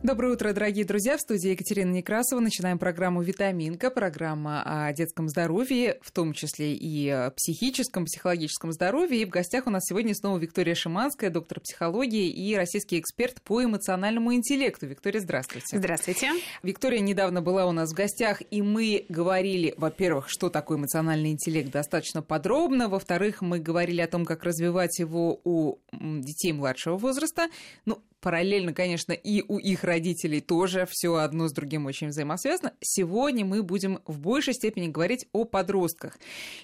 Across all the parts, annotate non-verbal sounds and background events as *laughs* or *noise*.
Доброе утро, дорогие друзья. В студии Екатерина Некрасова. Начинаем программу «Витаминка». Программа о детском здоровье, в том числе и психическом, психологическом здоровье. И в гостях у нас сегодня снова Виктория Шиманская, доктор психологии и российский эксперт по эмоциональному интеллекту. Виктория, здравствуйте. Здравствуйте. Виктория недавно была у нас в гостях, и мы говорили, во-первых, что такое эмоциональный интеллект достаточно подробно. Во-вторых, мы говорили о том, как развивать его у детей младшего возраста. Ну, параллельно, конечно, и у их родителей тоже все одно с другим очень взаимосвязано. Сегодня мы будем в большей степени говорить о подростках.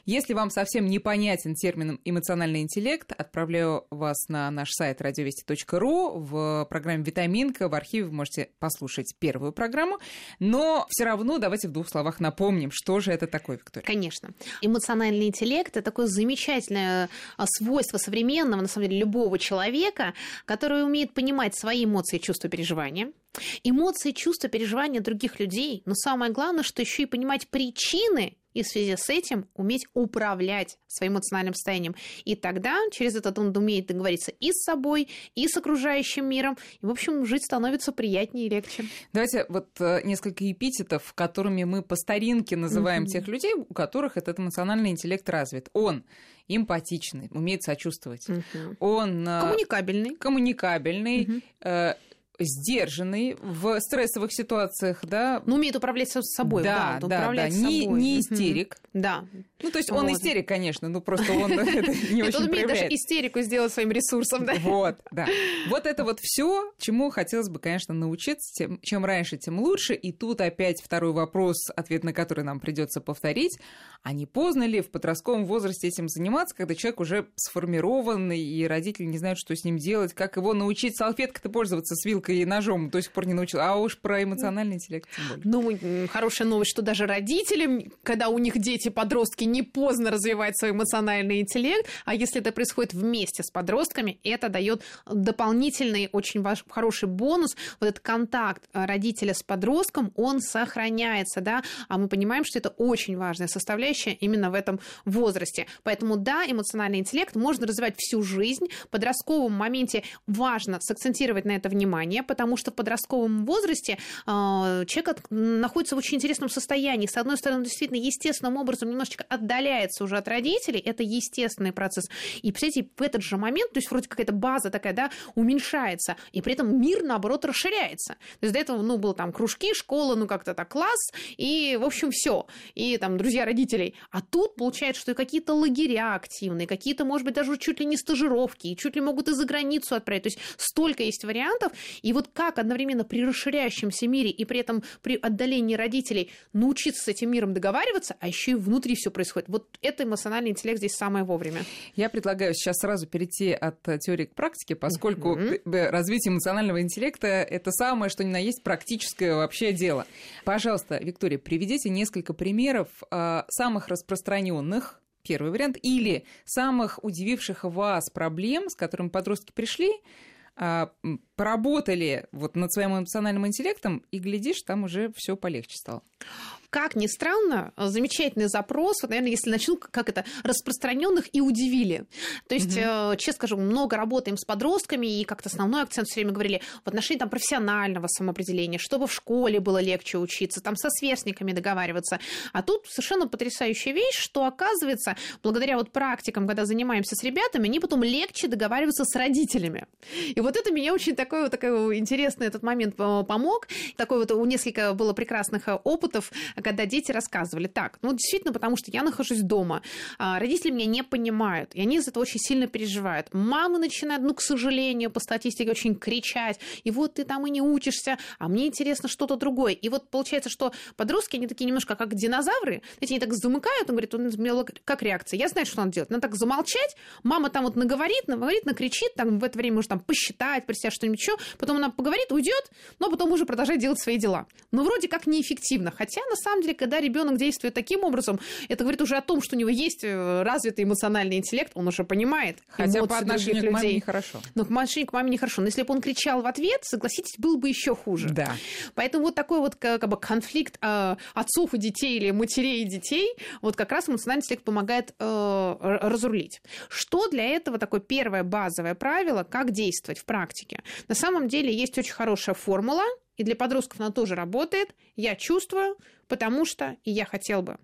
Если вам совсем непонятен термин эмоциональный интеллект, отправляю вас на наш сайт радиовести.ру в программе «Витаминка». В архиве вы можете послушать первую программу. Но все равно давайте в двух словах напомним, что же это такое, Виктория. Конечно. Эмоциональный интеллект – это такое замечательное а, свойство современного, на самом деле, любого человека, который умеет понимать понимать свои эмоции, чувства, переживания, эмоции, чувства, переживания других людей, но самое главное, что еще и понимать причины и в связи с этим уметь управлять своим эмоциональным состоянием. И тогда через этот он умеет договориться и с собой, и с окружающим миром. И, в общем, жить становится приятнее и легче. Давайте вот э, несколько эпитетов, которыми мы по старинке называем mm-hmm. тех людей, у которых этот эмоциональный интеллект развит. Он эмпатичный, умеет сочувствовать. Mm-hmm. Он э, коммуникабельный. Коммуникабельный. Mm-hmm сдержанный в стрессовых ситуациях, да. Ну, умеет управлять собой, да, да, да, да. Не, не истерик. Да. Ну, то есть он вот. истерик, конечно, ну просто он *laughs* это не очень Он умеет даже истерику сделать своим ресурсом, да. Вот, да. Вот это вот все, чему хотелось бы, конечно, научиться. Чем раньше, тем лучше. И тут опять второй вопрос, ответ на который нам придется повторить. А не поздно ли в подростковом возрасте этим заниматься, когда человек уже сформированный, и родители не знают, что с ним делать, как его научить салфеткой-то пользоваться с вилкой и ножом, до сих пор не научил. А уж про эмоциональный интеллект тем более. Ну, хорошая новость, что даже родителям, когда у них дети, подростки, не поздно развивать свой эмоциональный интеллект, а если это происходит вместе с подростками, это дает дополнительный, очень ваш, хороший бонус. Вот этот контакт родителя с подростком, он сохраняется, да, а мы понимаем, что это очень важная составляющая именно в этом возрасте. Поэтому да, эмоциональный интеллект можно развивать всю жизнь. В подростковом моменте важно сакцентировать на это внимание, потому что в подростковом возрасте э, человек находится в очень интересном состоянии. С одной стороны, действительно, естественным образом немножечко отдаляется уже от родителей. Это естественный процесс. И, представляете, в этот же момент, то есть вроде какая-то база такая, да, уменьшается, и при этом мир, наоборот, расширяется. То есть до этого, ну, был там кружки, школа, ну, как-то так, класс, и, в общем, все. И там друзья родителей. А тут получается, что и какие-то лагеря активные, какие-то, может быть, даже чуть ли не стажировки, и чуть ли могут и за границу отправить. То есть столько есть вариантов. И вот как одновременно при расширяющемся мире и при этом при отдалении родителей научиться с этим миром договариваться, а еще и внутри все происходит. Вот это эмоциональный интеллект здесь самое вовремя. Я предлагаю сейчас сразу перейти от теории к практике, поскольку mm-hmm. развитие эмоционального интеллекта это самое, что ни на есть практическое вообще дело. Пожалуйста, Виктория, приведите несколько примеров а, самых распространенных первый вариант, или самых удививших вас проблем, с которыми подростки пришли, поработали вот над своим эмоциональным интеллектом, и глядишь, там уже все полегче стало. Как ни странно, замечательный запрос, вот, наверное, если начну, как это, распространенных и удивили. То есть, угу. честно скажу, много работаем с подростками, и как-то основной акцент все время говорили в отношении там, профессионального самоопределения, чтобы в школе было легче учиться, там со сверстниками договариваться. А тут совершенно потрясающая вещь, что оказывается, благодаря вот практикам, когда занимаемся с ребятами, они потом легче договариваться с родителями. И вот это меня очень такой вот такой интересный этот момент э, помог. Такой вот у несколько было прекрасных э, опытов, когда дети рассказывали, так, ну, действительно, потому что я нахожусь дома, а, родители меня не понимают, и они из этого очень сильно переживают. Мамы начинают, ну, к сожалению, по статистике очень кричать, и вот ты там и не учишься, а мне интересно что-то другое. И вот получается, что подростки, они такие немножко как динозавры, знаете, они так замыкают, он говорит, он как реакция, я знаю, что надо делать, надо так замолчать, мама там вот наговорит, наговорит, накричит, там в это время может там посчитать, себя что-нибудь еще, потом она поговорит, уйдет, но потом уже продолжает делать свои дела. Но вроде как неэффективно, хотя на самом деле, когда ребенок действует таким образом, это говорит уже о том, что у него есть э, развитый эмоциональный интеллект, он уже понимает Хотя по отношению к маме нехорошо. Но по отношению к маме нехорошо. Но если бы он кричал в ответ, согласитесь, было бы еще хуже. Да. Поэтому вот такой вот как бы конфликт э, отцов и детей или матерей и детей, вот как раз эмоциональный интеллект помогает э, разрулить. Что для этого такое первое базовое правило, как действовать в практике? На самом деле есть очень хорошая формула, и для подростков она тоже работает. Я чувствую, потому что и я хотел бы.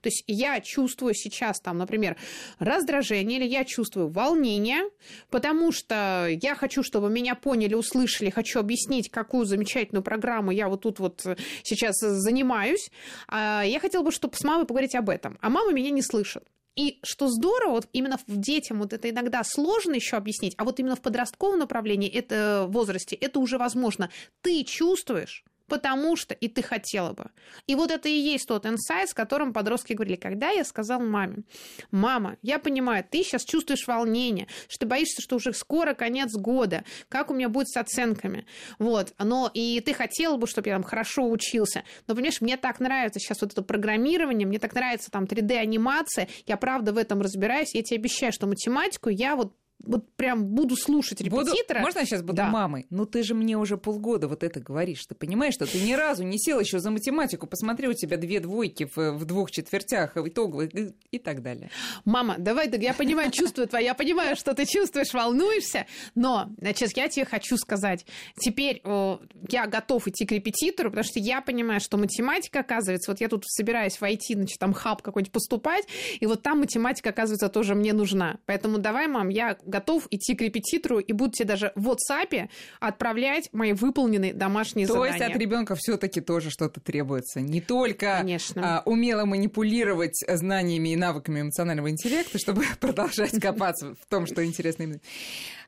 То есть я чувствую сейчас там, например, раздражение или я чувствую волнение, потому что я хочу, чтобы меня поняли, услышали, хочу объяснить, какую замечательную программу я вот тут вот сейчас занимаюсь. А я хотела бы, чтобы с мамой поговорить об этом. А мама меня не слышит. И что здорово, вот именно в детям вот это иногда сложно еще объяснить, а вот именно в подростковом направлении, это возрасте, это уже возможно. Ты чувствуешь, потому что и ты хотела бы. И вот это и есть тот инсайт, с которым подростки говорили, когда я сказал маме, мама, я понимаю, ты сейчас чувствуешь волнение, что ты боишься, что уже скоро конец года, как у меня будет с оценками, вот, но и ты хотела бы, чтобы я там хорошо учился, но, понимаешь, мне так нравится сейчас вот это программирование, мне так нравится там 3D-анимация, я правда в этом разбираюсь, я тебе обещаю, что математику я вот вот прям буду слушать репетитора. Буду, можно я сейчас буду да. мамой? Ну ты же мне уже полгода вот это говоришь. Ты понимаешь, что ты ни разу не сел еще за математику, посмотри, у тебя две двойки в, в двух четвертях, в итоговых и, и так далее. Мама, давай, я понимаю, чувствую твое, я понимаю, что ты чувствуешь, волнуешься, но, значит, я тебе хочу сказать, теперь о, я готов идти к репетитору, потому что я понимаю, что математика, оказывается, вот я тут собираюсь войти, значит, там хаб какой-нибудь поступать, и вот там математика, оказывается, тоже мне нужна. Поэтому давай, мам, я готов идти к репетитору и буду тебе даже в WhatsApp отправлять мои выполненные домашние То задания. То есть от ребенка все-таки тоже что-то требуется. Не только Конечно. А, умело манипулировать знаниями и навыками эмоционального интеллекта, чтобы *laughs* продолжать копаться в том, что интересно им.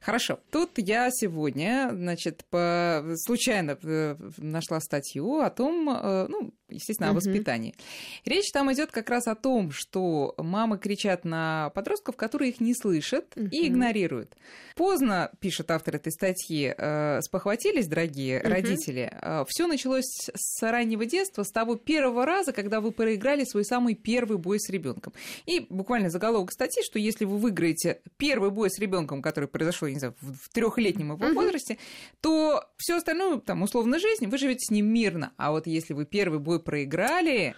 Хорошо. Тут я сегодня, значит, по... случайно э, нашла статью о том, э, ну, естественно, о воспитании. Речь там идет как раз о том, что мамы кричат на подростков, которые их не слышат и игнорируют. Поздно, пишет автор этой статьи, э, спохватились, дорогие родители. Все началось с раннего детства, с того первого раза, когда вы проиграли свой самый первый бой с ребенком. И буквально заголовок статьи, что если вы выиграете первый бой с ребенком, который произошел не знаю, в трехлетнем его возрасте, то все остальное, там, условно, жизнь, вы живете с ним мирно. А вот если вы первый бой проиграли,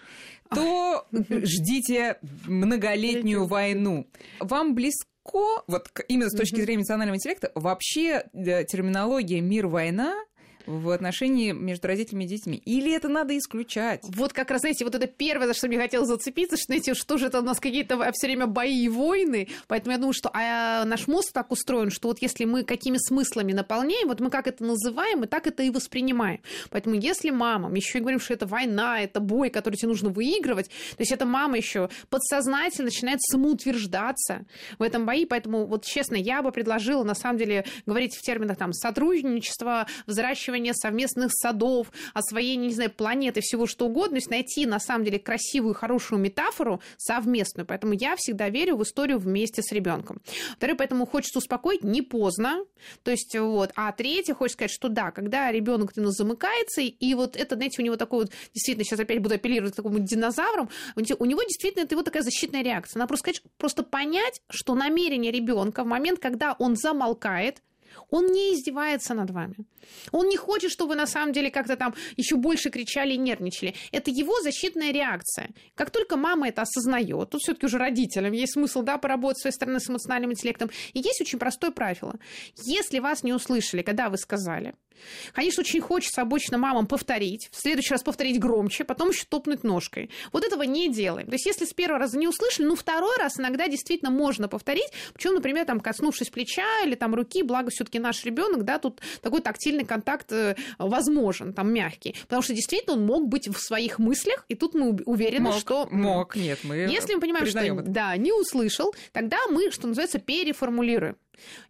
то ждите многолетнюю войну. Вам близко вот именно с точки зрения эмоционального интеллекта, вообще э, терминология мир-война в отношении между родителями и детьми? Или это надо исключать? Вот как раз, знаете, вот это первое, за что мне хотелось зацепиться, что, знаете, что же это у нас какие-то все время бои и войны, поэтому я думаю, что а наш мозг так устроен, что вот если мы какими смыслами наполняем, вот мы как это называем, мы так это и воспринимаем. Поэтому если мама, мы еще и говорим, что это война, это бой, который тебе нужно выигрывать, то есть эта мама еще подсознательно начинает самоутверждаться в этом бои, поэтому вот честно, я бы предложила на самом деле говорить в терминах там сотрудничества, взращивания выращивание совместных садов, освоение, не знаю, планеты, всего что угодно, то есть найти, на самом деле, красивую, хорошую метафору совместную. Поэтому я всегда верю в историю вместе с ребенком. Второе, поэтому хочется успокоить, не поздно. То есть, вот. А третье, хочется сказать, что да, когда ребенок ну, замыкается, и вот это, знаете, у него такой вот, действительно, сейчас опять буду апеллировать к такому динозаврам, у него действительно это вот такая защитная реакция. Надо просто сказать, просто понять, что намерение ребенка в момент, когда он замолкает, он не издевается над вами. Он не хочет, чтобы вы на самом деле как-то там еще больше кричали и нервничали. Это его защитная реакция. Как только мама это осознает, тут все-таки уже родителям есть смысл да, поработать с своей стороны с эмоциональным интеллектом. И есть очень простое правило. Если вас не услышали, когда вы сказали, Конечно, очень хочется обычно мамам повторить, в следующий раз повторить громче, потом еще топнуть ножкой. Вот этого не делаем. То есть, если с первого раза не услышали, ну, второй раз иногда действительно можно повторить, причем, например, там, коснувшись плеча или там руки, благо все-таки наш ребенок, да, тут такой тактильный контакт э, возможен, там, мягкий. Потому что действительно он мог быть в своих мыслях, и тут мы уверены, мог, что... Мог, нет, мы Если мы понимаем, что это. да, не услышал, тогда мы, что называется, переформулируем.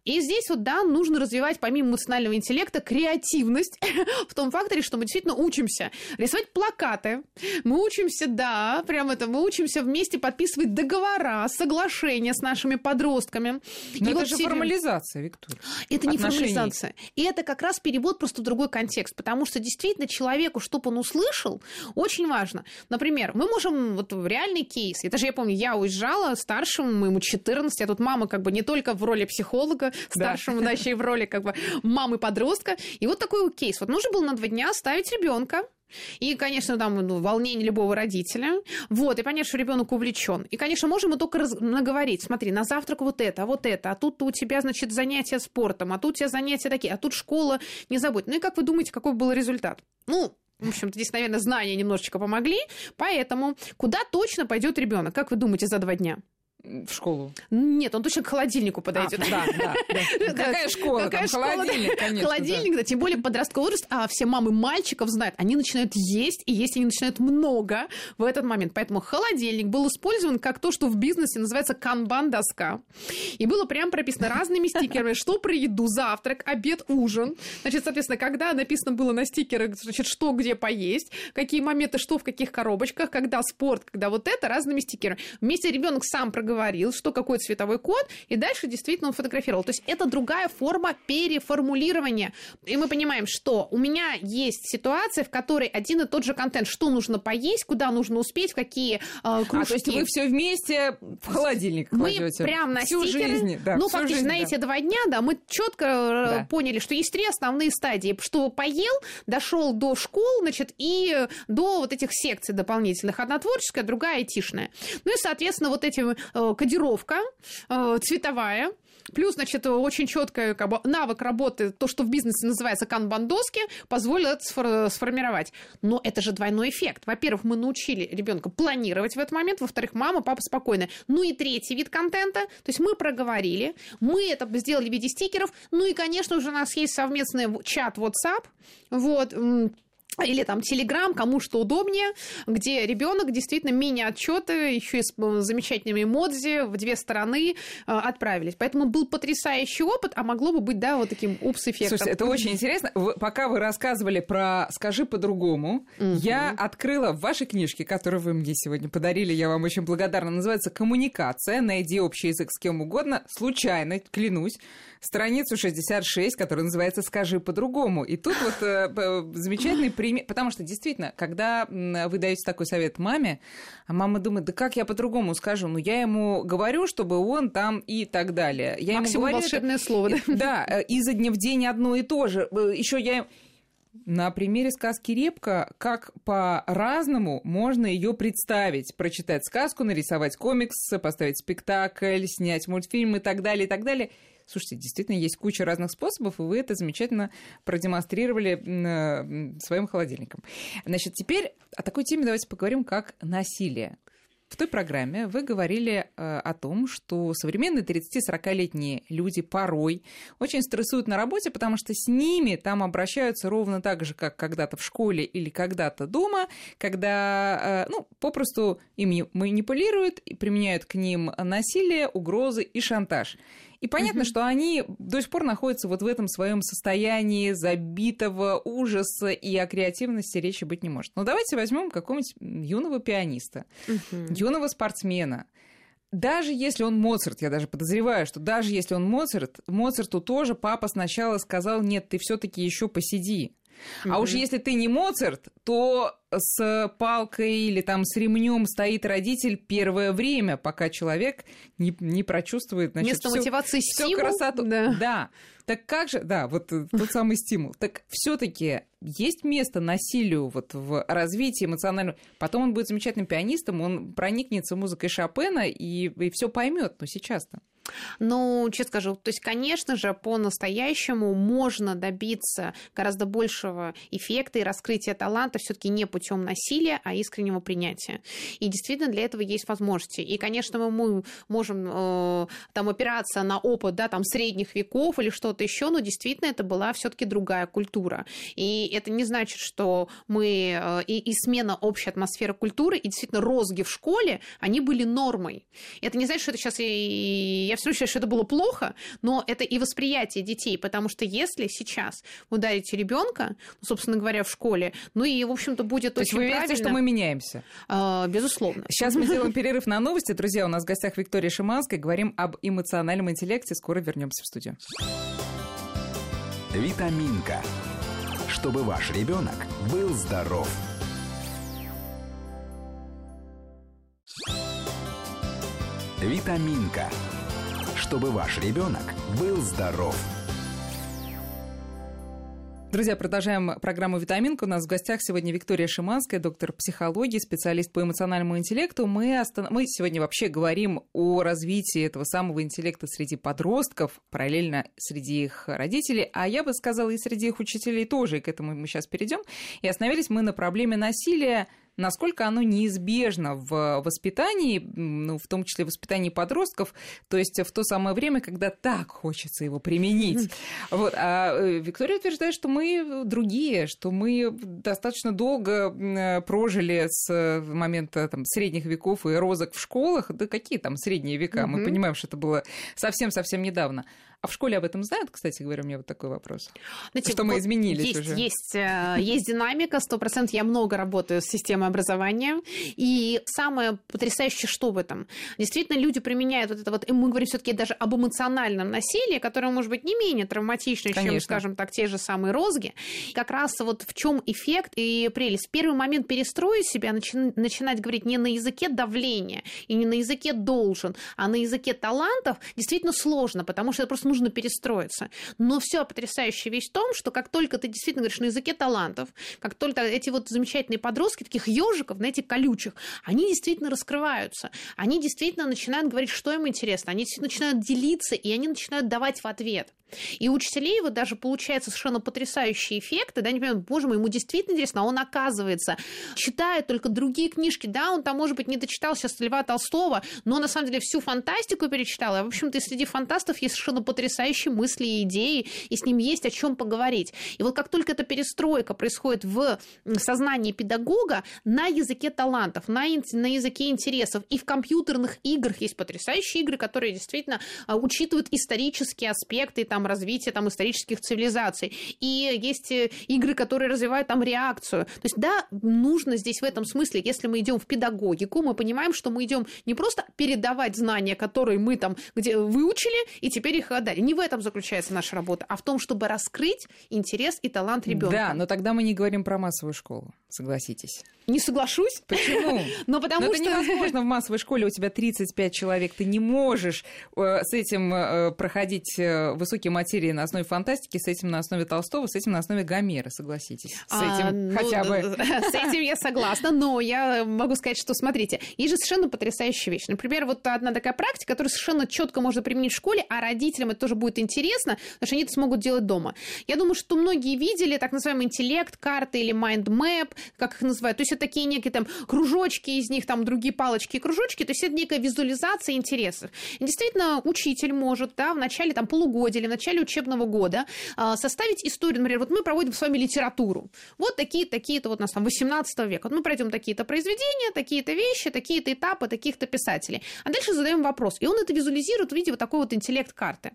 И здесь вот, да, нужно развивать помимо эмоционального интеллекта креативность *laughs* в том факторе, что мы действительно учимся рисовать плакаты, мы учимся, да, прям это, мы учимся вместе подписывать договора, соглашения с нашими подростками. Но и это вот же формализация, Виктория. Это не формализация. И это как раз перевод просто в другой контекст, потому что действительно человеку, чтобы он услышал, очень важно. Например, мы можем, вот реальный кейс, это же я помню, я уезжала старшему, моему 14, а тут мама как бы не только в роли психолога, старшему, да, еще и в роли как бы мамы подростка. И вот такой кейс. Вот нужно было на два дня оставить ребенка и, конечно, там ну, волнение любого родителя. Вот, и понятно, что ребенок увлечен. И, конечно, можем мы только раз... наговорить. Смотри, на завтрак вот это, а вот это, а тут у тебя, значит, занятия спортом, а тут у тебя занятия такие, а тут школа, не забудь. Ну и как вы думаете, какой был результат? Ну, в общем-то, здесь, наверное, знания немножечко помогли. Поэтому куда точно пойдет ребенок? Как вы думаете, за два дня? В школу? Нет, он точно к холодильнику подойдет. А, да, *laughs* да, да. Какая школа? Какая школа? Холодильник, конечно. Холодильник, да. Тем более подростковый возраст, а все мамы мальчиков знают, они начинают есть, и есть они начинают много в этот момент. Поэтому холодильник был использован как то, что в бизнесе называется канбан-доска. И было прям прописано разными стикерами, что про еду, завтрак, обед, ужин. Значит, соответственно, когда написано было на стикерах, значит, что где поесть, какие моменты, что в каких коробочках, когда спорт, когда вот это, разными стикерами. Вместе ребенок сам проговорил говорил, что какой цветовой код, и дальше действительно он фотографировал. То есть это другая форма переформулирования. И мы понимаем, что у меня есть ситуация, в которой один и тот же контент, что нужно поесть, куда нужно успеть, какие э, кружки. А, то есть вы все вместе в холодильник Мы кладете. прям на всю стикеры, жизнь, да, ну, всю фактически жизнь, на да. эти два дня, да, мы четко э, Да. поняли, что есть три основные стадии. Что поел, дошел до школ, значит, и до вот этих секций дополнительных. Одна творческая, другая айтишная. Ну и, соответственно, вот эти э, кодировка э, цветовая, Плюс, значит, очень четкий как бы, навык работы, то, что в бизнесе называется канбан-доски, позволил это сфор- сформировать. Но это же двойной эффект. Во-первых, мы научили ребенка планировать в этот момент, во-вторых, мама, папа спокойны. Ну и третий вид контента, то есть мы проговорили, мы это сделали в виде стикеров, ну и, конечно же, у нас есть совместный чат WhatsApp, вот, или там Телеграм, кому что удобнее, где ребенок действительно мини-отчеты, еще и с э, замечательными эмодзи в две стороны э, отправились. Поэтому был потрясающий опыт, а могло бы быть, да, вот таким упс-эффектом. Слушайте, это очень интересно. Вы- пока вы рассказывали про «Скажи по-другому», Мгм. я открыла в вашей книжке, которую вы мне сегодня подарили, я вам очень благодарна, называется «Коммуникация. Найди общий язык с кем угодно». Случайно, клянусь, страницу 66, которая называется «Скажи по-другому». И тут вот э, замечательный пример, потому что действительно, когда вы даете такой совет маме, а мама думает, да как я по-другому скажу? Ну, я ему говорю, чтобы он там и так далее. Я ему Максимум говорю, это- волшебное слово, да? да, э, изо дня в день одно и то же. Еще я на примере сказки Репка, как по-разному можно ее представить. Прочитать сказку, нарисовать комикс, поставить спектакль, снять мультфильм и так далее, и так далее. Слушайте, действительно, есть куча разных способов, и вы это замечательно продемонстрировали э, своим холодильником. Значит, теперь о такой теме давайте поговорим, как насилие. В той программе вы говорили э, о том, что современные 30-40-летние люди порой очень стрессуют на работе, потому что с ними там обращаются ровно так же, как когда-то в школе или когда-то дома, когда, э, ну, попросту ими манипулируют и применяют к ним насилие, угрозы и шантаж. И понятно, что они до сих пор находятся вот в этом своем состоянии забитого ужаса, и о креативности речи быть не может. Но давайте возьмем какого-нибудь юного пианиста, юного спортсмена. Даже если он Моцарт, я даже подозреваю, что даже если он Моцарт, Моцарту тоже папа сначала сказал, нет, ты все-таки еще посиди. А уж если ты не Моцарт, то с палкой или там с ремнем стоит родитель первое время, пока человек не, не прочувствует, значит, Вместо всю- мотивации всю стимул, красоту. да. Да. Так как же, да, вот э, тот самый стимул. Так все-таки есть место насилию вот в развитии эмоционального. Потом он будет замечательным пианистом, он проникнется музыкой Шопена и, все поймет. Но сейчас-то. Ну, честно скажу, то есть, конечно же, по-настоящему можно добиться гораздо большего эффекта и раскрытия таланта все-таки не путем насилия, а искреннего принятия. И действительно для этого есть возможности. И, конечно, мы- можем э, там опираться на опыт, да, там средних веков или что-то еще, но действительно это была все-таки другая культура. И это не значит, что мы э, и, и смена общей атмосферы культуры и действительно розги в школе, они были нормой. Это не значит, что это сейчас и я все считаю, что это было плохо, но это и восприятие детей, потому что если сейчас ударите ребенка, ну, собственно говоря, в школе, ну и, в общем-то, будет То очень есть вы верите, что мы меняемся? А, безусловно. Сейчас мы сделаем *laughs* перерыв на новости. Друзья, у нас в гостях Виктория Шиманская. Говорим об эмоциональном интеллекте. Скоро вернемся в студию. Витаминка. Чтобы ваш ребенок был здоров. Витаминка. Чтобы ваш ребенок был здоров. Друзья, продолжаем программу «Витаминка». У нас в гостях сегодня Виктория Шиманская, доктор психологии, специалист по эмоциональному интеллекту. Мы, остан... Мы сегодня вообще говорим о развитии этого самого интеллекта среди подростков, параллельно среди их родителей, а я бы сказала и среди их учителей тоже, и к этому мы сейчас перейдем. И остановились мы на проблеме насилия насколько оно неизбежно в воспитании, ну, в том числе в воспитании подростков, то есть в то самое время, когда так хочется его применить. Вот. А э, Виктория утверждает, что мы другие, что мы достаточно долго прожили с момента там, средних веков и розок в школах. Да какие там средние века? Мы понимаем, что это было совсем-совсем недавно. А в школе об этом знают, кстати говоря, у меня вот такой вопрос. Знаете, что мы изменились есть, уже. Есть, э, есть динамика, сто процентов. Я много работаю с системой образования. И самое потрясающее, что в этом? Действительно, люди применяют вот это вот, мы говорим все таки даже об эмоциональном насилии, которое может быть не менее травматично, чем, скажем так, те же самые розги. Как раз вот в чем эффект и прелесть. В первый момент перестроить себя, начи- начинать говорить не на языке давления и не на языке должен, а на языке талантов действительно сложно, потому что это просто нужно перестроиться. Но все потрясающая вещь в том, что как только ты действительно говоришь на языке талантов, как только эти вот замечательные подростки, таких ежиков, на этих колючих, они действительно раскрываются. Они действительно начинают говорить, что им интересно. Они начинают делиться, и они начинают давать в ответ. И у учителей вот даже получается совершенно потрясающие эффекты, да, не понимаю, боже мой, ему действительно интересно, а он оказывается читает только другие книжки, да, он там, может быть, не дочитал сейчас Льва Толстого, но на самом деле всю фантастику перечитал, и, в общем-то, среди фантастов есть совершенно потрясающие мысли и идеи, и с ним есть о чем поговорить. И вот как только эта перестройка происходит в сознании педагога на языке талантов, на, на языке интересов, и в компьютерных играх есть потрясающие игры, которые действительно а, учитывают исторические аспекты, там, развития там, исторических цивилизаций. И есть э, игры, которые развивают там реакцию. То есть, да, нужно здесь в этом смысле, если мы идем в педагогику, мы понимаем, что мы идем не просто передавать знания, которые мы там где выучили, и теперь их отдали. Не в этом заключается наша работа, а в том, чтобы раскрыть интерес и талант ребенка. Да, но тогда мы не говорим про массовую школу, согласитесь. Не соглашусь. Почему? *laughs* Но потому Но что... это невозможно в массовой школе, у тебя 35 человек, ты не можешь э, с этим э, проходить э, высокие материи на основе фантастики, с этим на основе Толстого, с этим на основе Гомера, согласитесь. С этим А, ну, хотя бы. С этим я согласна, но я могу сказать, что, смотрите, есть же совершенно потрясающая вещь. Например, вот одна такая практика, которую совершенно четко можно применить в школе, а родителям это тоже будет интересно, потому что они это смогут делать дома. Я думаю, что многие видели так называемый интеллект, карты или mind map, как их называют. То есть это такие некие там кружочки из них, там другие палочки и кружочки, то есть это некая визуализация интересов. И действительно, учитель может, да, в начале там полугодия или в начале учебного года а, составить историю, например, вот мы проводим с вами литературу. Вот такие, такие-то вот у нас там 18 века. Вот мы пройдем такие-то произведения, такие-то вещи, такие-то этапы, таких-то писателей. А дальше задаем вопрос. И он это визуализирует в виде вот такой вот интеллект карты.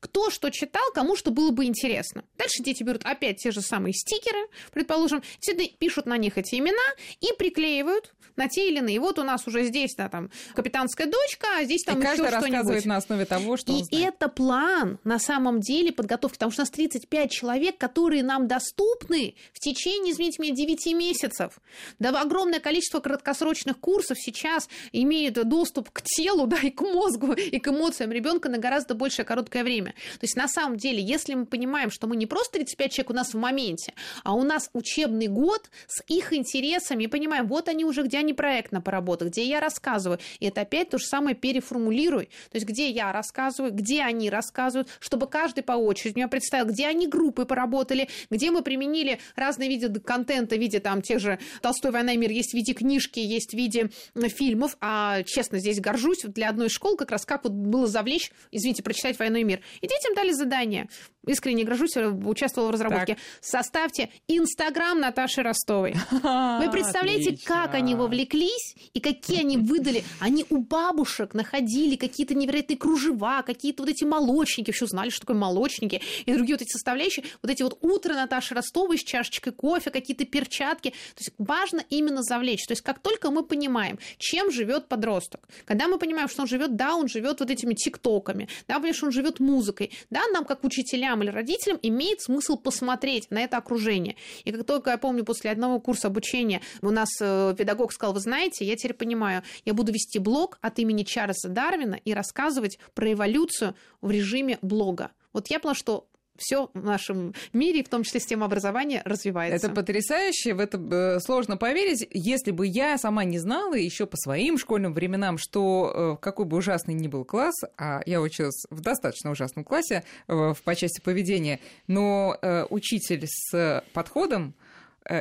Кто что читал, кому что было бы интересно. Дальше дети берут опять те же самые стикеры, предположим, действительно пишут на них эти имена и приклеивают на те или иные. Вот у нас уже здесь, да, там, капитанская дочка, а здесь там И еще что-нибудь. рассказывает на основе того, что И это план на самом деле подготовки, потому что у нас 35 человек, которые нам доступны в течение, извините меня, 9 месяцев. Да, огромное количество краткосрочных курсов сейчас имеют доступ к телу, *laughs* да, и к мозгу, и к эмоциям ребенка на гораздо большее короткое время. То есть на самом деле, если мы понимаем, что мы не просто 35 человек у нас в моменте, а у нас учебный год с их интересами, и понимаем, вот они уже, где они проектно поработали, где я рассказываю. И это опять то же самое переформулируй. То есть где я рассказываю, где они рассказывают, чтобы каждый по очереди меня представил, где они группы поработали, где мы применили разные виды контента в виде там тех же Толстой «Война и мир», есть в виде книжки, есть в виде м, фильмов. А честно, здесь горжусь для одной из школ как раз как вот было завлечь, извините, прочитать «Войну и мир». И детям дали задание искренне грожусь, э, участвовала в разработке. Так. Составьте Инстаграм Наташи Ростовой. *laughs* Вы представляете, Отлично. как они вовлеклись и какие они выдали. Они у бабушек находили какие-то невероятные кружева, какие-то вот эти молочники, вообще узнали, что такое молочники, и другие вот эти составляющие. Вот эти вот утро Наташи Ростовой с чашечкой кофе, какие-то перчатки. То есть важно именно завлечь. То есть как только мы понимаем, чем живет подросток, когда мы понимаем, что он живет, да, он живет вот этими тиктоками, да, потому что он живет музыкой, да, нам как учителям или родителям имеет смысл посмотреть на это окружение. И как только я помню, после одного курса обучения у нас э, педагог сказал, вы знаете, я теперь понимаю, я буду вести блог от имени Чарльза Дарвина и рассказывать про эволюцию в режиме блога. Вот я поняла, что все в нашем мире, в том числе система образования, развивается. Это потрясающе, в это э, сложно поверить. Если бы я сама не знала еще по своим школьным временам, что э, какой бы ужасный ни был класс, а я училась в достаточно ужасном классе э, по части поведения, но учитель с подходом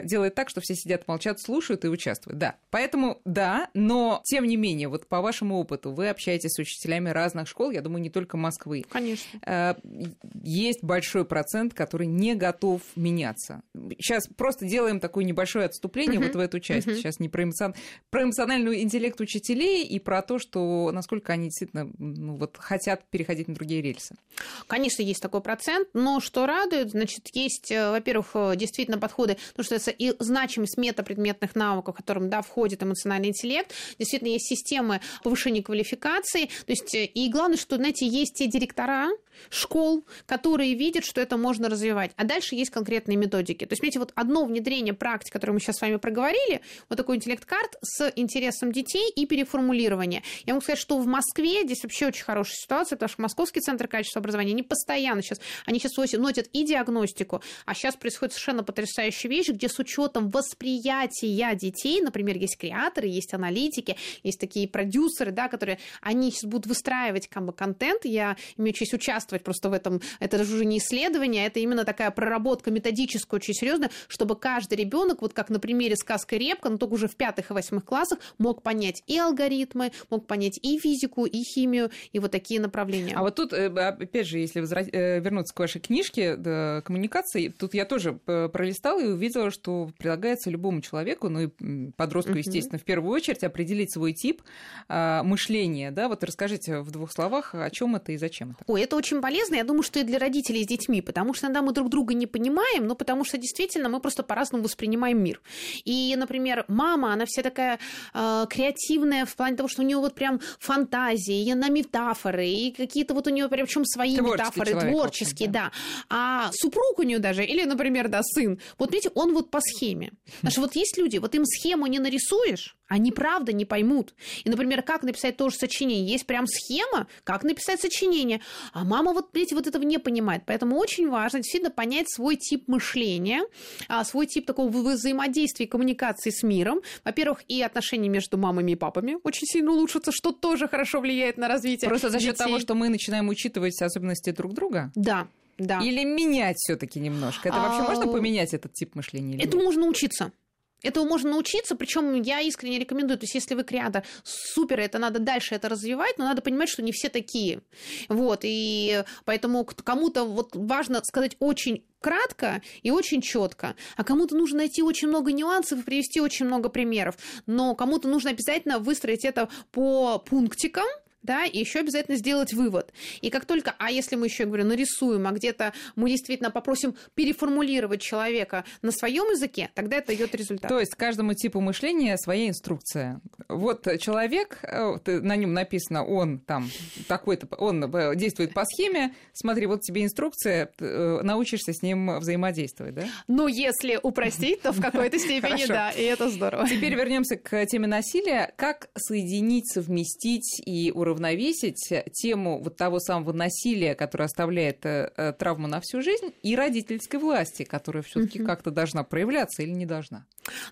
делает так, что все сидят, молчат, слушают и участвуют. Да, поэтому да, но тем не менее, вот по вашему опыту, вы общаетесь с учителями разных школ, я думаю, не только Москвы. Конечно. Э, есть большой процент, который не готов меняться. Сейчас просто делаем такое небольшое отступление uh-huh. вот в эту часть. Uh-huh. Сейчас не про, эмоцион... про эмоциональный интеллект учителей и про то, что насколько они действительно ну, вот, хотят переходить на другие рельсы. Конечно, есть такой процент, но что радует, значит, есть, э, во-первых, действительно подходы, потому что чувствуется и значимость метапредметных навыков, в которым да, входит эмоциональный интеллект. Действительно, есть системы повышения квалификации. То есть, э, и главное, что, знаете, есть те директора, школ, которые видят, что это можно развивать. А дальше есть конкретные методики. То есть, видите, вот одно внедрение практики, которое мы сейчас с вами проговорили, вот такой интеллект-карт с интересом детей и переформулирование. Я могу сказать, что в Москве здесь вообще очень хорошая ситуация, потому что Московский центр качества образования, они постоянно сейчас, они сейчас носят и диагностику, а сейчас происходит совершенно потрясающая вещь, где с учетом восприятия детей, например, есть креаторы, есть аналитики, есть такие продюсеры, да, которые, они сейчас будут выстраивать как бы, контент, я имею честь участвовать участвовать просто в этом. Это даже уже не исследование, это именно такая проработка методическая очень серьезная, чтобы каждый ребенок, вот как на примере сказка Репка, но только уже в пятых и восьмых классах, мог понять и алгоритмы, мог понять и физику, и химию, и вот такие направления. А вот тут, э, опять же, если э, вернуться к вашей книжке да, коммуникации, тут я тоже э, пролистала и увидела, что предлагается любому человеку, ну и подростку, естественно, в первую очередь определить свой тип а, мышления. Да? Вот расскажите в двух словах, о чем это и зачем это. Ой, это очень очень полезно, я думаю, что и для родителей с детьми, потому что иногда мы друг друга не понимаем, но потому что действительно мы просто по-разному воспринимаем мир. И, например, мама, она вся такая э, креативная в плане того, что у нее вот прям фантазии, и на метафоры, и какие-то вот у нее причем свои Творческий метафоры, человек, творческие, да. да. А супруг у нее даже, или, например, да, сын, вот видите, он вот по схеме. *laughs* Потому что вот есть люди, вот им схему не нарисуешь, они правда не поймут. И, например, как написать тоже сочинение. Есть прям схема, как написать сочинение. А мама вот, видите, вот этого не понимает. Поэтому очень важно действительно понять свой тип мышления, а, свой тип такого взаимодействия и коммуникации с миром. Во-первых, и отношения между мамами и папами очень сильно улучшатся, что тоже хорошо влияет на развитие Просто за счет того, что мы начинаем учитывать особенности друг друга? Да. Да. Или менять все-таки немножко? Это вообще можно а, поменять этот тип мышления? Это можно учиться. Этому можно научиться, причем я искренне рекомендую. То есть, если вы креатор, супер, это надо дальше это развивать, но надо понимать, что не все такие. Вот, и поэтому кому-то вот важно сказать очень кратко и очень четко, а кому-то нужно найти очень много нюансов и привести очень много примеров, но кому-то нужно обязательно выстроить это по пунктикам, да, и еще обязательно сделать вывод. И как только, а если мы еще, говорю, нарисуем, а где-то мы действительно попросим переформулировать человека на своем языке, тогда это дает результат. То есть каждому типу мышления своя инструкция. Вот человек, э, на нем написано, он там такой-то, он э, действует по схеме, смотри, вот тебе инструкция, э, научишься с ним взаимодействовать, да? Ну, если упростить, то в какой-то *laughs* степени да, и это здорово. Теперь вернемся к теме насилия. Как соединить, совместить и уравновесить уравновесить тему вот того самого насилия, которое оставляет э, э, травму на всю жизнь, и родительской власти, которая все таки как-то должна проявляться или не должна?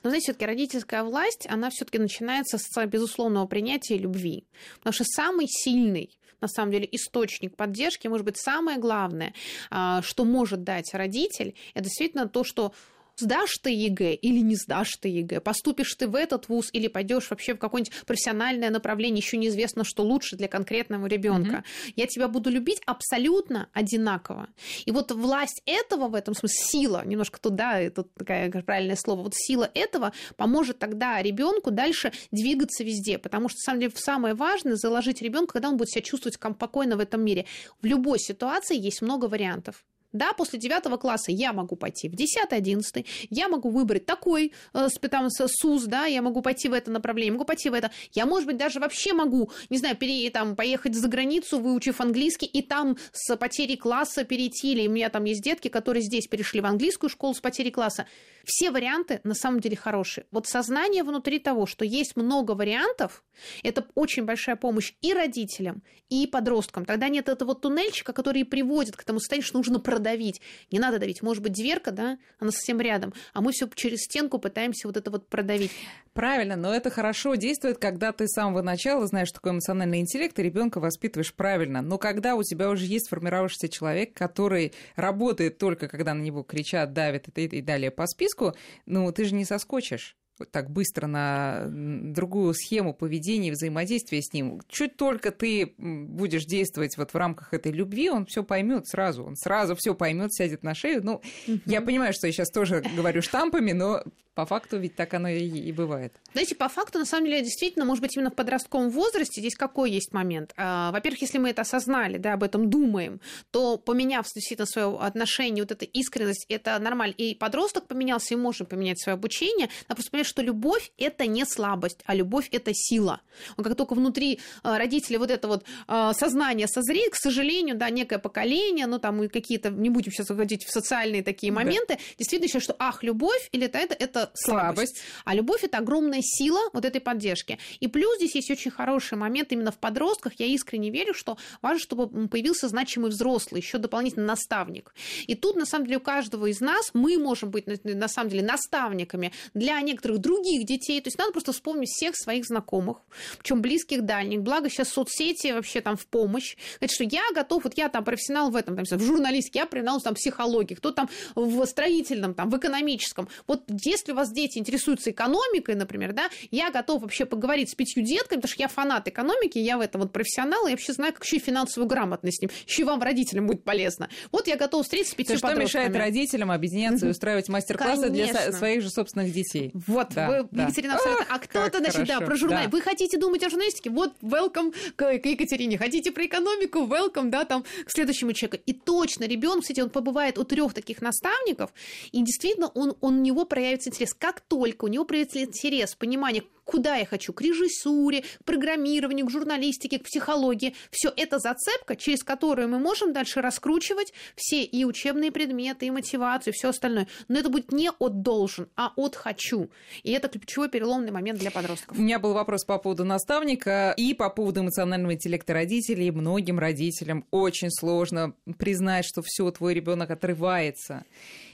Но, знаете, все таки родительская власть, она все таки начинается с безусловного принятия любви. Потому что самый сильный на самом деле источник поддержки, может быть, самое главное, а, что может дать родитель, это действительно то, что сдашь ты ЕГЭ или не сдашь ты ЕГЭ, поступишь ты в этот вуз или пойдешь вообще в какое-нибудь профессиональное направление, еще неизвестно, что лучше для конкретного ребенка. Mm-hmm. Я тебя буду любить абсолютно одинаково. И вот власть этого в этом смысле, сила, немножко туда, это такое правильное слово, вот сила этого поможет тогда ребенку дальше двигаться везде, потому что, на самом деле, самое важное заложить ребенка, когда он будет себя чувствовать спокойно в этом мире. В любой ситуации есть много вариантов. Да, после девятого класса я могу пойти в 10-11, я могу выбрать такой э, там, СУС, да, я могу пойти в это направление, могу пойти в это. Я, может быть, даже вообще могу, не знаю, пере, там, поехать за границу, выучив английский, и там с потерей класса перейти, или у меня там есть детки, которые здесь перешли в английскую школу с потерей класса. Все варианты на самом деле хорошие. Вот сознание внутри того, что есть много вариантов, это очень большая помощь и родителям, и подросткам. Тогда нет этого туннельчика, который приводит к тому состоянию, что нужно продавить. Не надо давить. Может быть, дверка, да, она совсем рядом, а мы все через стенку пытаемся вот это вот продавить. Правильно, но это хорошо действует, когда ты с самого начала знаешь, что такое эмоциональный интеллект, и ребенка воспитываешь правильно. Но когда у тебя уже есть сформировавшийся человек, который работает только когда на него кричат, давят и, и далее по списку, ну ты же не соскочишь так быстро на другую схему поведения и взаимодействия с ним. Чуть только ты будешь действовать вот в рамках этой любви, он все поймет сразу. Он сразу все поймет, сядет на шею. Ну, я понимаю, что я сейчас тоже говорю штампами, но по факту ведь так оно и, и бывает. Знаете, по факту, на самом деле, действительно, может быть, именно в подростковом возрасте здесь какой есть момент? А, во-первых, если мы это осознали, да, об этом думаем, то поменяв действительно свое отношение, вот эта искренность, это нормально. И подросток поменялся, и можем поменять свое обучение. Надо просто понять, что любовь – это не слабость, а любовь – это сила. Он как только внутри а, родителей вот это вот а, сознание созреет, к сожалению, да, некое поколение, ну, там, какие-то, не будем сейчас уходить в социальные такие моменты, да. действительно считают, что, ах, любовь или это, это, это слабость. слабость. А любовь это огромная сила вот этой поддержки. И плюс здесь есть очень хороший момент именно в подростках. Я искренне верю, что важно, чтобы появился значимый взрослый, еще дополнительно наставник. И тут, на самом деле, у каждого из нас мы можем быть, на самом деле, наставниками для некоторых других детей. То есть надо просто вспомнить всех своих знакомых, причем близких, дальних. Благо сейчас соцсети вообще там в помощь. Говорит, что я готов, вот я там профессионал в этом, там, в журналистике, я профессионал там в психологии, кто там в строительном, там, в экономическом. Вот если у вас дети интересуются экономикой, например, да, я готов вообще поговорить с пятью детками, потому что я фанат экономики, я в этом вот профессионал, и вообще знаю, как еще и финансовую грамотность с ним. Еще и вам, родителям, будет полезно. Вот я готов встретиться с пятью Что мешает родителям объединяться и устраивать мастер-классы для своих же собственных детей? Вот, да, вы, да. Екатерина Ох, А кто-то, значит, да, про журнал. Да. Вы хотите думать о журналистике? Вот, welcome к, к Екатерине. Хотите про экономику? Welcome, да, там, к следующему человеку. И точно ребенок, кстати, он побывает у трех таких наставников, и действительно он, он у него проявится интерес как только у него проявится интерес, понимание, куда я хочу, к режиссуре, к программированию, к журналистике, к психологии. Все это зацепка, через которую мы можем дальше раскручивать все и учебные предметы, и мотивацию, и все остальное. Но это будет не от должен, а от хочу. И это ключевой переломный момент для подростков. У меня был вопрос по поводу наставника и по поводу эмоционального интеллекта родителей. Многим родителям очень сложно признать, что все, твой ребенок отрывается.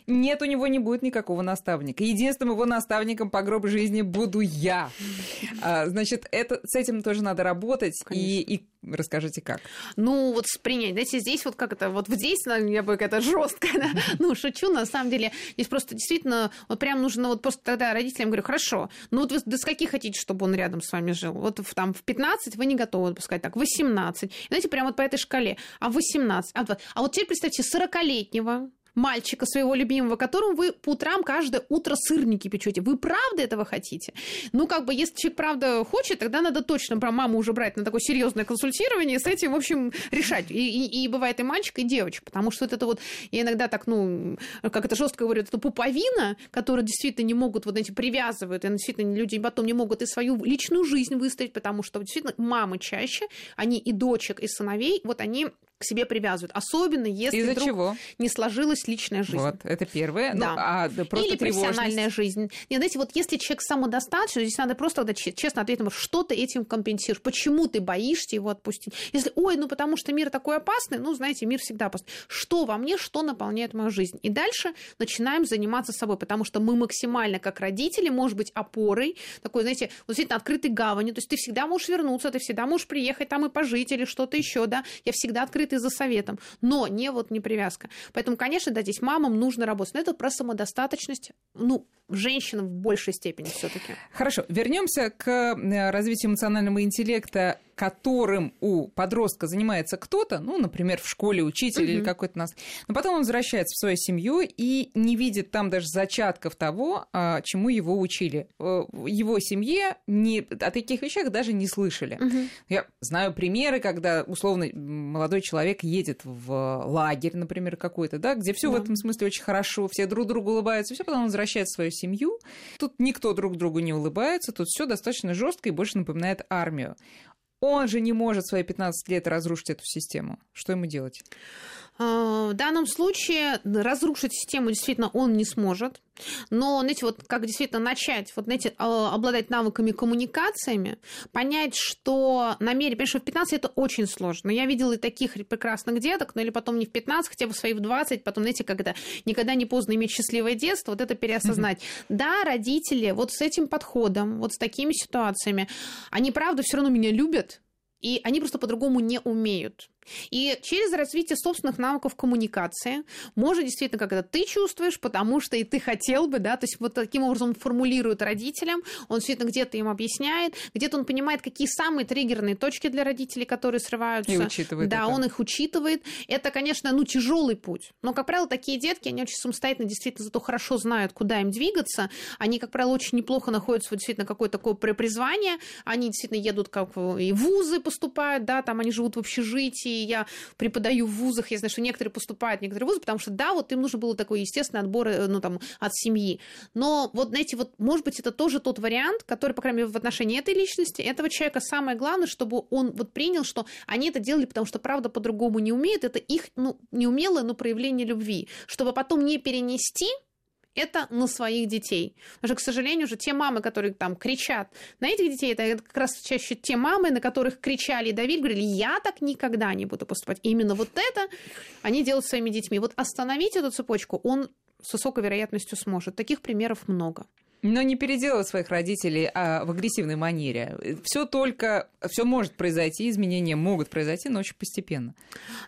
Нет, у него не будет никакого наставника. Единственным его наставником по гроб жизни буду я. А, значит, это, с этим тоже надо работать. И, и расскажите, как. Ну, вот принять. Знаете, здесь вот как это, вот здесь я бы какая-то жесткая, да? ну, шучу, на самом деле, здесь просто действительно, вот прям нужно, вот просто тогда родителям говорю, хорошо, ну вот вы до скольки хотите, чтобы он рядом с вами жил? Вот в, там в 15 вы не готовы отпускать, так, 18. Знаете, прям вот по этой шкале, а 18, а 20. А вот теперь представьте 40-летнего, мальчика своего любимого, которому вы по утрам каждое утро сырники печете. Вы правда этого хотите? Ну, как бы, если человек правда хочет, тогда надо точно про маму уже брать на такое серьезное консультирование, с этим, в общем, решать. И, и, и бывает и мальчик, и девочка, потому что вот это вот, я иногда так, ну, как это жестко говорю, это пуповина, которую действительно не могут, вот эти привязывают, и действительно люди потом не могут и свою личную жизнь выстроить, потому что действительно мамы чаще, они и дочек, и сыновей, вот они к себе привязывают. Особенно если Из-за вдруг чего? не сложилась личная жизнь. Вот, это первое. Ну, да. Ну, а просто Или профессиональная жизнь. Нет, знаете, вот если человек самодостаточный, здесь надо просто тогда честно ответить, что ты этим компенсируешь, почему ты боишься его отпустить. Если, ой, ну потому что мир такой опасный, ну, знаете, мир всегда опасный. Что во мне, что наполняет мою жизнь? И дальше начинаем заниматься собой, потому что мы максимально, как родители, может быть, опорой, такой, знаете, вот действительно открытой гавани, то есть ты всегда можешь вернуться, ты всегда можешь приехать там и пожить или что-то еще, да, я всегда открыт стоит и за советом, но не вот не привязка. Поэтому, конечно, да, здесь мамам нужно работать. Но это про самодостаточность, ну, женщин в большей степени все-таки. Хорошо, вернемся к э, развитию эмоционального интеллекта которым у подростка занимается кто-то, ну, например, в школе учитель угу. или какой-то нас, но потом он возвращается в свою семью и не видит там даже зачатков того, а, чему его учили. Э, в его семье не, о таких вещах даже не слышали. Угу. Я знаю примеры, когда условно молодой человек едет в лагерь, например, какой-то, да, где все да. в этом смысле очень хорошо, все друг другу улыбаются, все, потом он возвращается в свою семью. Тут никто друг другу не улыбается, тут все достаточно жестко и больше напоминает армию. Он же не может свои 15 лет разрушить эту систему. Что ему делать? А, в данном случае разрушить систему действительно он не сможет. Но, знаете, вот как действительно начать, вот, знаете, а, обладать навыками коммуникациями, понять, что намерение, потому что в 15 это очень сложно. Я видела и таких прекрасных деток, но или потом не в 15, хотя бы свои в 20, потом, знаете, когда никогда не поздно иметь счастливое детство, вот это переосознать. Mm-hmm. Да, родители вот с этим подходом, вот с такими ситуациями, они, правда, все равно меня любят, и они просто по-другому не умеют. И через развитие собственных навыков коммуникации можно действительно, когда ты чувствуешь, потому что и ты хотел бы, да, то есть вот таким образом он формулирует родителям, он действительно где-то им объясняет, где-то он понимает, какие самые триггерные точки для родителей, которые срываются. И учитывает Да, это. он их учитывает. Это, конечно, ну, тяжелый путь. Но, как правило, такие детки, они очень самостоятельно действительно зато хорошо знают, куда им двигаться. Они, как правило, очень неплохо находятся вот действительно какое-то такое призвание. Они действительно едут как и в вузы поступают, да, там они живут в общежитии, я преподаю в вузах, я знаю, что некоторые поступают некоторые вузы, потому что, да, вот им нужно было такой естественный отбор, э, ну, там, от семьи. Но вот, знаете, вот, может быть, это тоже тот вариант, который, по крайней мере, в отношении этой личности, этого человека самое главное, чтобы он вот принял, что они это делали, потому что, правда, по-другому не умеют, это их, ну, неумелое, но проявление любви, чтобы потом не перенести это на своих детей. Потому что, к сожалению, уже те мамы, которые там кричат на этих детей, это как раз чаще те мамы, на которых кричали и давили, говорили, я так никогда не буду поступать. И именно вот это они делают своими детьми. Вот остановить эту цепочку он с высокой вероятностью сможет. Таких примеров много. Но не переделать своих родителей а в агрессивной манере. Все только, все может произойти, изменения могут произойти, но очень постепенно.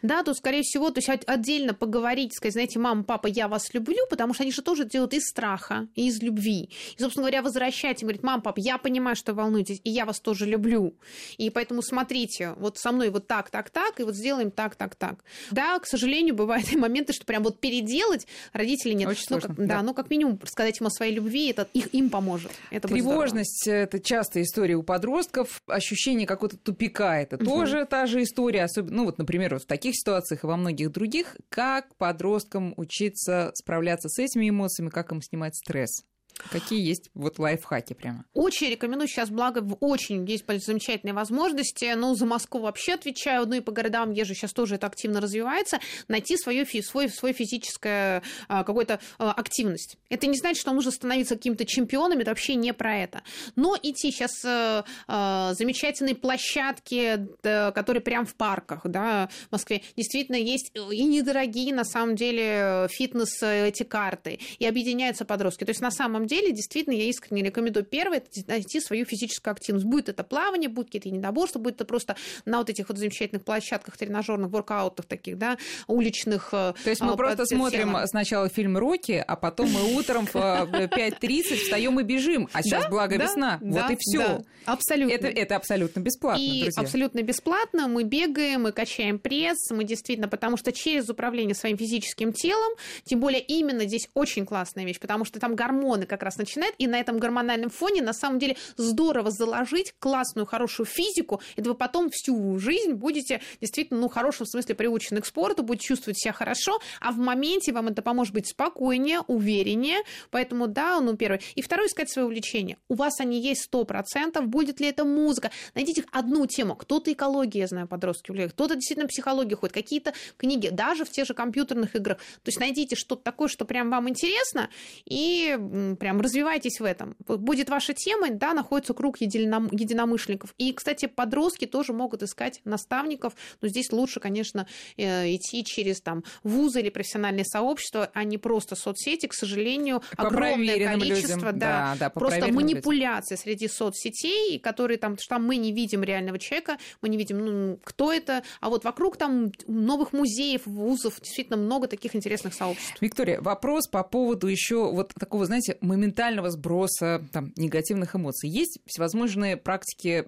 Да, то, скорее всего, то есть отдельно поговорить, сказать, знаете, мама, папа, я вас люблю, потому что они же тоже делают из страха, и из любви. И, собственно говоря, возвращать им, говорить, мама, папа, я понимаю, что волнуетесь, и я вас тоже люблю. И поэтому смотрите, вот со мной вот так, так, так, и вот сделаем так, так, так. Да, к сожалению, бывают и *laughs* моменты, что прям вот переделать родители нет. Очень ну, сложно. Как, да, да, ну как минимум сказать им о своей любви, это их им поможет. Это Тревожность – это частая история у подростков. Ощущение какого-то тупика – это угу. тоже та же история. Особенно, ну вот, например, вот в таких ситуациях и во многих других. Как подросткам учиться справляться с этими эмоциями, как им снимать стресс? Какие есть вот лайфхаки прямо? Очень рекомендую сейчас, благо, очень есть замечательные возможности. Ну, за Москву вообще отвечаю, ну и по городам езжу, сейчас тоже это активно развивается. Найти свою, свой, свой физическую а, какую-то а, активность. Это не значит, что нужно становиться какими-то чемпионами, это вообще не про это. Но идти сейчас а, а, замечательные площадки, которые прям в парках, да, в Москве. Действительно, есть и недорогие, на самом деле, фитнес эти карты. И объединяются подростки. То есть, на самом деле, действительно, я искренне рекомендую первое, это найти свою физическую активность. Будет это плавание, будет какие-то недоборства, будет это просто на вот этих вот замечательных площадках тренажерных, воркаутах таких, да, уличных. Э, То есть мы просто смотрим сначала фильм «Рокки», а потом мы утром в 5.30 встаем и бежим. А сейчас, да, благо, да, весна. Да, вот и все. Да, абсолютно. Это, это абсолютно бесплатно, и друзья. абсолютно бесплатно. Мы бегаем, мы качаем пресс, мы действительно, потому что через управление своим физическим телом, тем более именно здесь очень классная вещь, потому что там гормоны как как раз начинает, и на этом гормональном фоне на самом деле здорово заложить классную, хорошую физику, и вы потом всю жизнь будете действительно, ну, в хорошем смысле приучены к спорту, будете чувствовать себя хорошо, а в моменте вам это поможет быть спокойнее, увереннее, поэтому да, ну, первое. И второе, искать свое увлечение. У вас они есть сто процентов, будет ли это музыка, найдите одну тему, кто-то экология, я знаю, подростки влияют, кто-то действительно психология ходит, какие-то книги, даже в тех же компьютерных играх, то есть найдите что-то такое, что прям вам интересно, и прям прям развивайтесь в этом. Будет ваша тема, да, находится круг единомышленников. И, кстати, подростки тоже могут искать наставников, но здесь лучше, конечно, э, идти через там вузы или профессиональные сообщества, а не просто соцсети, к сожалению, по огромное количество, людям. да, да, да просто манипуляции людям. среди соцсетей, которые там, что там мы не видим реального человека, мы не видим, ну, кто это, а вот вокруг там новых музеев, вузов, действительно много таких интересных сообществ. Виктория, вопрос по поводу еще вот такого, знаете, моментального сброса там, негативных эмоций. Есть всевозможные практики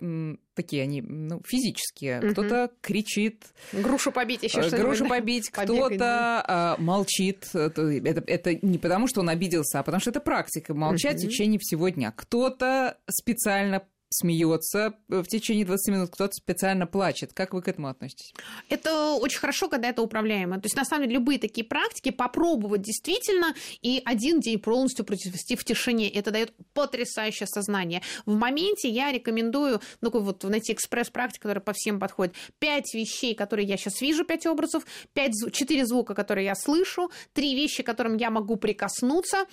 такие они ну, физические. Угу. Кто-то кричит. Грушу побить еще э, что-то. Грушу побить. Кто-то а, молчит. Это, это не потому, что он обиделся, а потому что это практика. Молчать угу. в течение всего дня. Кто-то специально смеется в течение 20 минут, кто-то специально плачет. Как вы к этому относитесь? Это очень хорошо, когда это управляемо. То есть, на самом деле, любые такие практики попробовать действительно и один день полностью произвести в тишине. Это дает потрясающее сознание. В моменте я рекомендую, ну, вот найти экспресс-практику, которая по всем подходит. Пять вещей, которые я сейчас вижу, пять образов, пять, четыре звука, которые я слышу, три вещи, к которым я могу прикоснуться,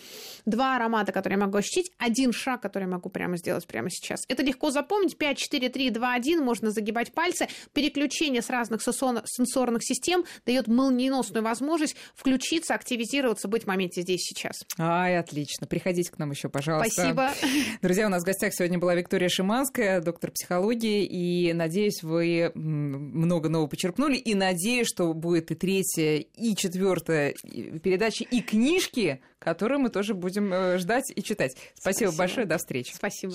два аромата, которые я могу ощутить, один шаг, который я могу прямо сделать прямо сейчас. Это легко запомнить. 5, 4, 3, 2, 1. Можно загибать пальцы. Переключение с разных сенсорных систем дает молниеносную возможность включиться, активизироваться, быть в моменте здесь сейчас. Ай, отлично. Приходите к нам еще, пожалуйста. Спасибо. *laughs* Друзья, у нас в гостях сегодня была Виктория Шиманская, доктор психологии. И надеюсь, вы много нового почерпнули. И надеюсь, что будет и третья, и четвертая передачи, и книжки, которые мы тоже будем э, ждать и читать. Спасибо, Спасибо. большое. До встречи. Спасибо.